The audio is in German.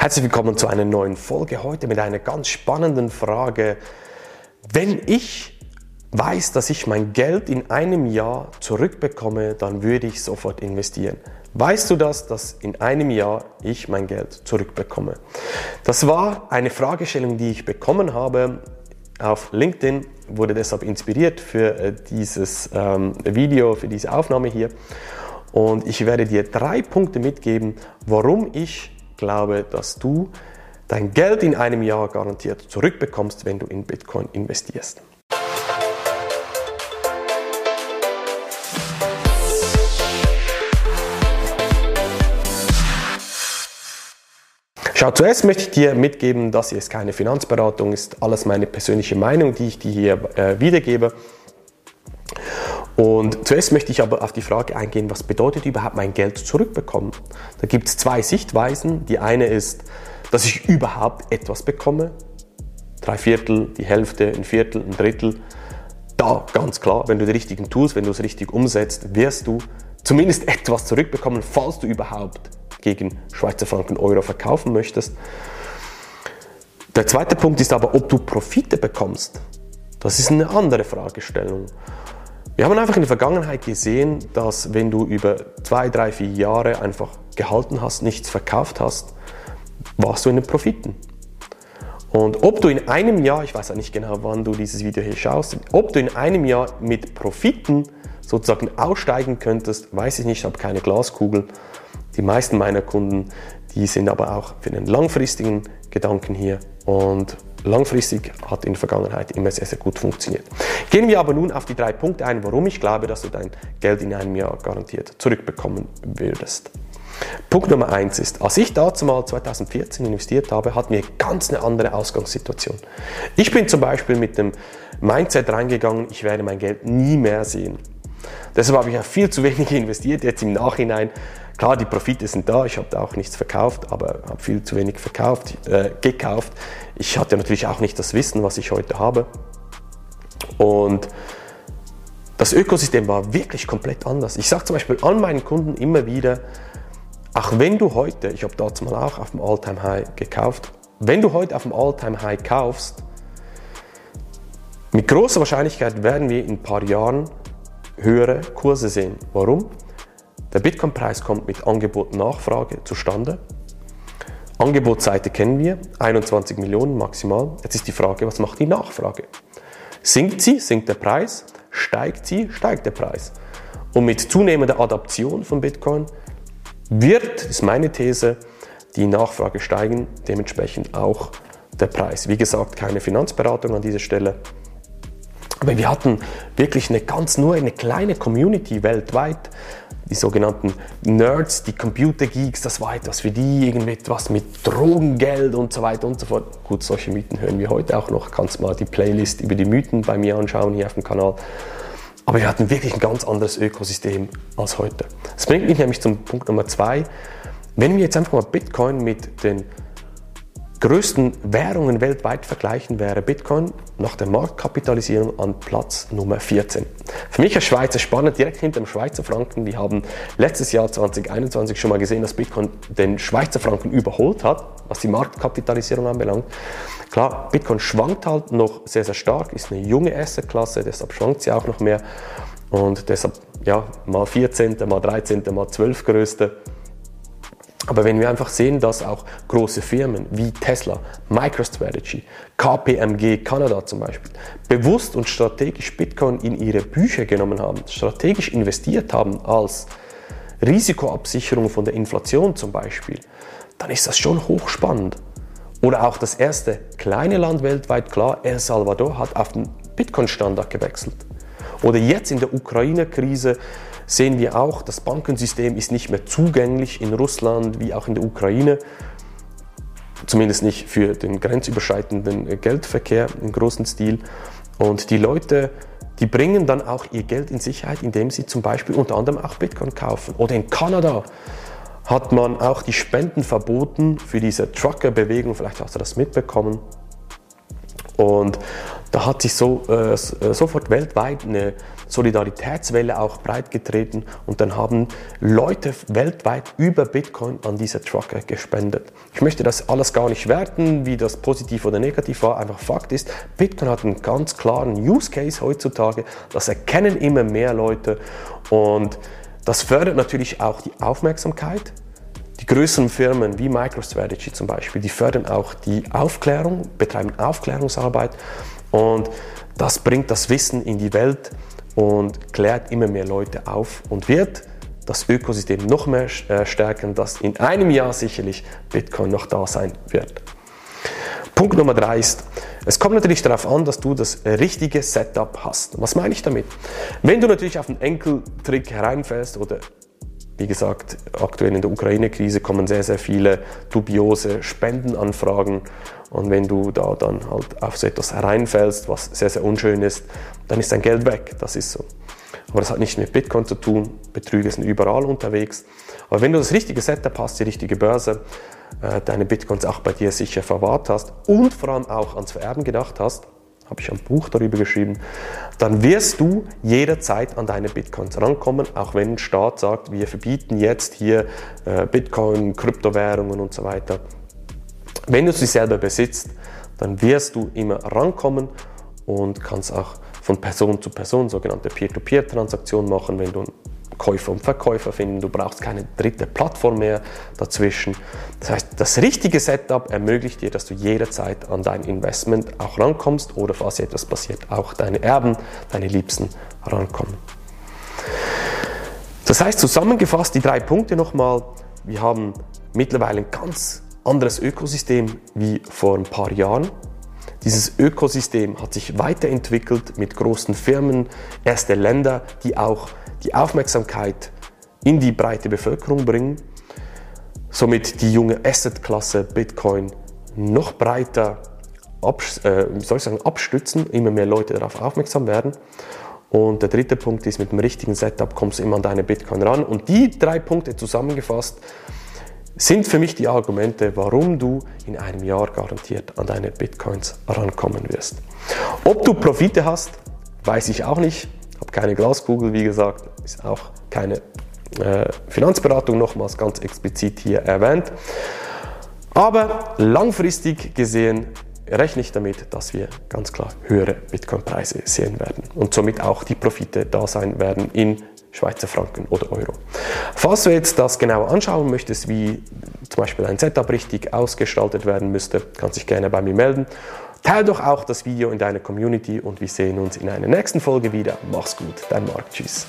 Herzlich willkommen zu einer neuen Folge heute mit einer ganz spannenden Frage. Wenn ich weiß, dass ich mein Geld in einem Jahr zurückbekomme, dann würde ich sofort investieren. Weißt du das, dass in einem Jahr ich mein Geld zurückbekomme? Das war eine Fragestellung, die ich bekommen habe auf LinkedIn, wurde deshalb inspiriert für äh, dieses ähm, Video, für diese Aufnahme hier. Und ich werde dir drei Punkte mitgeben, warum ich glaube, dass du dein Geld in einem Jahr garantiert zurückbekommst, wenn du in Bitcoin investierst. Schau, zuerst möchte ich dir mitgeben, dass es keine Finanzberatung ist, alles meine persönliche Meinung, die ich dir hier äh, wiedergebe. Und zuerst möchte ich aber auf die Frage eingehen, was bedeutet überhaupt mein Geld zurückbekommen? Da gibt es zwei Sichtweisen. Die eine ist, dass ich überhaupt etwas bekomme. Drei Viertel, die Hälfte, ein Viertel, ein Drittel. Da ganz klar, wenn du die richtigen Tools, wenn du es richtig umsetzt, wirst du zumindest etwas zurückbekommen, falls du überhaupt gegen Schweizer Franken Euro verkaufen möchtest. Der zweite Punkt ist aber, ob du Profite bekommst. Das ist eine andere Fragestellung. Wir haben einfach in der Vergangenheit gesehen, dass wenn du über zwei, drei, vier Jahre einfach gehalten hast, nichts verkauft hast, warst du in den Profiten. Und ob du in einem Jahr, ich weiß ja nicht genau, wann du dieses Video hier schaust, ob du in einem Jahr mit Profiten sozusagen aussteigen könntest, weiß ich nicht, ich habe keine Glaskugel. Die meisten meiner Kunden, die sind aber auch für den langfristigen Gedanken hier und langfristig hat in der Vergangenheit immer sehr, sehr gut funktioniert. Gehen wir aber nun auf die drei Punkte ein, warum ich glaube, dass du dein Geld in einem Jahr garantiert zurückbekommen würdest. Punkt Nummer eins ist, als ich dazu mal 2014 investiert habe, hatten wir ganz eine andere Ausgangssituation. Ich bin zum Beispiel mit dem Mindset reingegangen, ich werde mein Geld nie mehr sehen. Deshalb habe ich auch viel zu wenig investiert, jetzt im Nachhinein Klar, die Profite sind da, ich habe da auch nichts verkauft, aber habe viel zu wenig verkauft, äh, gekauft. Ich hatte natürlich auch nicht das Wissen, was ich heute habe. Und das Ökosystem war wirklich komplett anders. Ich sage zum Beispiel an meinen Kunden immer wieder, auch wenn du heute, ich habe dazu mal auch auf dem Alltime high gekauft, wenn du heute auf dem Alltime high kaufst, mit großer Wahrscheinlichkeit werden wir in ein paar Jahren höhere Kurse sehen. Warum? Der Bitcoin-Preis kommt mit Angebot und Nachfrage zustande. Angebotsseite kennen wir, 21 Millionen maximal. Jetzt ist die Frage, was macht die Nachfrage? Sinkt sie, sinkt der Preis? Steigt sie, steigt der Preis? Und mit zunehmender Adaption von Bitcoin wird, ist meine These, die Nachfrage steigen, dementsprechend auch der Preis. Wie gesagt, keine Finanzberatung an dieser Stelle. Aber wir hatten wirklich eine ganz nur eine kleine Community weltweit, die sogenannten Nerds, die Computergeeks, das war etwas für die, irgendetwas mit Drogengeld und so weiter und so fort. Gut, solche Mythen hören wir heute auch noch. Kannst mal die Playlist über die Mythen bei mir anschauen hier auf dem Kanal. Aber wir hatten wirklich ein ganz anderes Ökosystem als heute. Das bringt mich nämlich zum Punkt Nummer zwei. Wenn wir jetzt einfach mal Bitcoin mit den größten Währungen weltweit vergleichen, wäre Bitcoin nach der Marktkapitalisierung an Platz Nummer 14. Für mich als Schweizer spannend, direkt hinter dem Schweizer Franken. Wir haben letztes Jahr 2021 schon mal gesehen, dass Bitcoin den Schweizer Franken überholt hat, was die Marktkapitalisierung anbelangt. Klar, Bitcoin schwankt halt noch sehr, sehr stark, ist eine junge Assetklasse, deshalb schwankt sie auch noch mehr. Und deshalb, ja, mal 14., mal 13., mal 12 größte aber wenn wir einfach sehen, dass auch große Firmen wie Tesla, MicroStrategy, KPMG Kanada zum Beispiel, bewusst und strategisch Bitcoin in ihre Bücher genommen haben, strategisch investiert haben als Risikoabsicherung von der Inflation zum Beispiel, dann ist das schon hochspannend. Oder auch das erste kleine Land weltweit, klar, El Salvador hat auf den Bitcoin-Standard gewechselt. Oder jetzt in der Ukraine-Krise sehen wir auch, das Bankensystem ist nicht mehr zugänglich in Russland wie auch in der Ukraine. Zumindest nicht für den grenzüberschreitenden Geldverkehr im großen Stil. Und die Leute, die bringen dann auch ihr Geld in Sicherheit, indem sie zum Beispiel unter anderem auch Bitcoin kaufen. Oder in Kanada hat man auch die Spenden verboten für diese Trucker-Bewegung. Vielleicht hast du das mitbekommen. Und da hat sich so, äh, sofort weltweit eine Solidaritätswelle auch breitgetreten und dann haben Leute weltweit über Bitcoin an diese Trucker gespendet. Ich möchte das alles gar nicht werten, wie das positiv oder negativ war. Einfach Fakt ist, Bitcoin hat einen ganz klaren Use Case heutzutage. Das erkennen immer mehr Leute und das fördert natürlich auch die Aufmerksamkeit die größeren Firmen wie MicroStrategy zum Beispiel, die fördern auch die Aufklärung, betreiben Aufklärungsarbeit und das bringt das Wissen in die Welt und klärt immer mehr Leute auf und wird das Ökosystem noch mehr äh, stärken, dass in einem Jahr sicherlich Bitcoin noch da sein wird. Punkt Nummer drei ist, es kommt natürlich darauf an, dass du das richtige Setup hast. Was meine ich damit? Wenn du natürlich auf einen Enkeltrick hereinfällst oder wie gesagt, aktuell in der Ukraine-Krise kommen sehr, sehr viele dubiose Spendenanfragen. Und wenn du da dann halt auf so etwas hereinfällst, was sehr, sehr unschön ist, dann ist dein Geld weg. Das ist so. Aber das hat nichts mit Bitcoin zu tun. Betrüger sind überall unterwegs. Aber wenn du das richtige Setup hast, die richtige Börse, äh, deine Bitcoins auch bei dir sicher verwahrt hast und vor allem auch ans Vererben gedacht hast, habe ich ein Buch darüber geschrieben, dann wirst du jederzeit an deine Bitcoins rankommen, auch wenn ein Staat sagt, wir verbieten jetzt hier äh, Bitcoin, Kryptowährungen und so weiter. Wenn du sie selber besitzt, dann wirst du immer rankommen und kannst auch von Person zu Person sogenannte Peer-to-Peer-Transaktionen machen, wenn du Käufer und Verkäufer finden. Du brauchst keine dritte Plattform mehr dazwischen. Das heißt, das richtige Setup ermöglicht dir, dass du jederzeit an dein Investment auch rankommst oder falls etwas passiert, auch deine Erben, deine Liebsten rankommen. Das heißt, zusammengefasst die drei Punkte nochmal. Wir haben mittlerweile ein ganz anderes Ökosystem wie vor ein paar Jahren. Dieses Ökosystem hat sich weiterentwickelt mit großen Firmen, erste Länder, die auch die Aufmerksamkeit in die breite Bevölkerung bringen, somit die junge Assetklasse Bitcoin noch breiter äh, soll ich sagen, abstützen, immer mehr Leute darauf aufmerksam werden. Und der dritte Punkt ist, mit dem richtigen Setup kommst du immer an deine Bitcoin ran. Und die drei Punkte zusammengefasst sind für mich die Argumente, warum du in einem Jahr garantiert an deine Bitcoins rankommen wirst. Ob du Profite hast, weiß ich auch nicht keine Glaskugel, wie gesagt, ist auch keine äh, Finanzberatung, nochmals ganz explizit hier erwähnt. Aber langfristig gesehen rechne ich damit, dass wir ganz klar höhere Bitcoin-Preise sehen werden und somit auch die Profite da sein werden in Schweizer Franken oder Euro. Falls du jetzt das genauer anschauen möchtest, wie zum Beispiel ein Setup richtig ausgestaltet werden müsste, kannst dich gerne bei mir melden Teil doch auch das Video in deiner Community und wir sehen uns in einer nächsten Folge wieder. Mach's gut, dein Marc. Tschüss.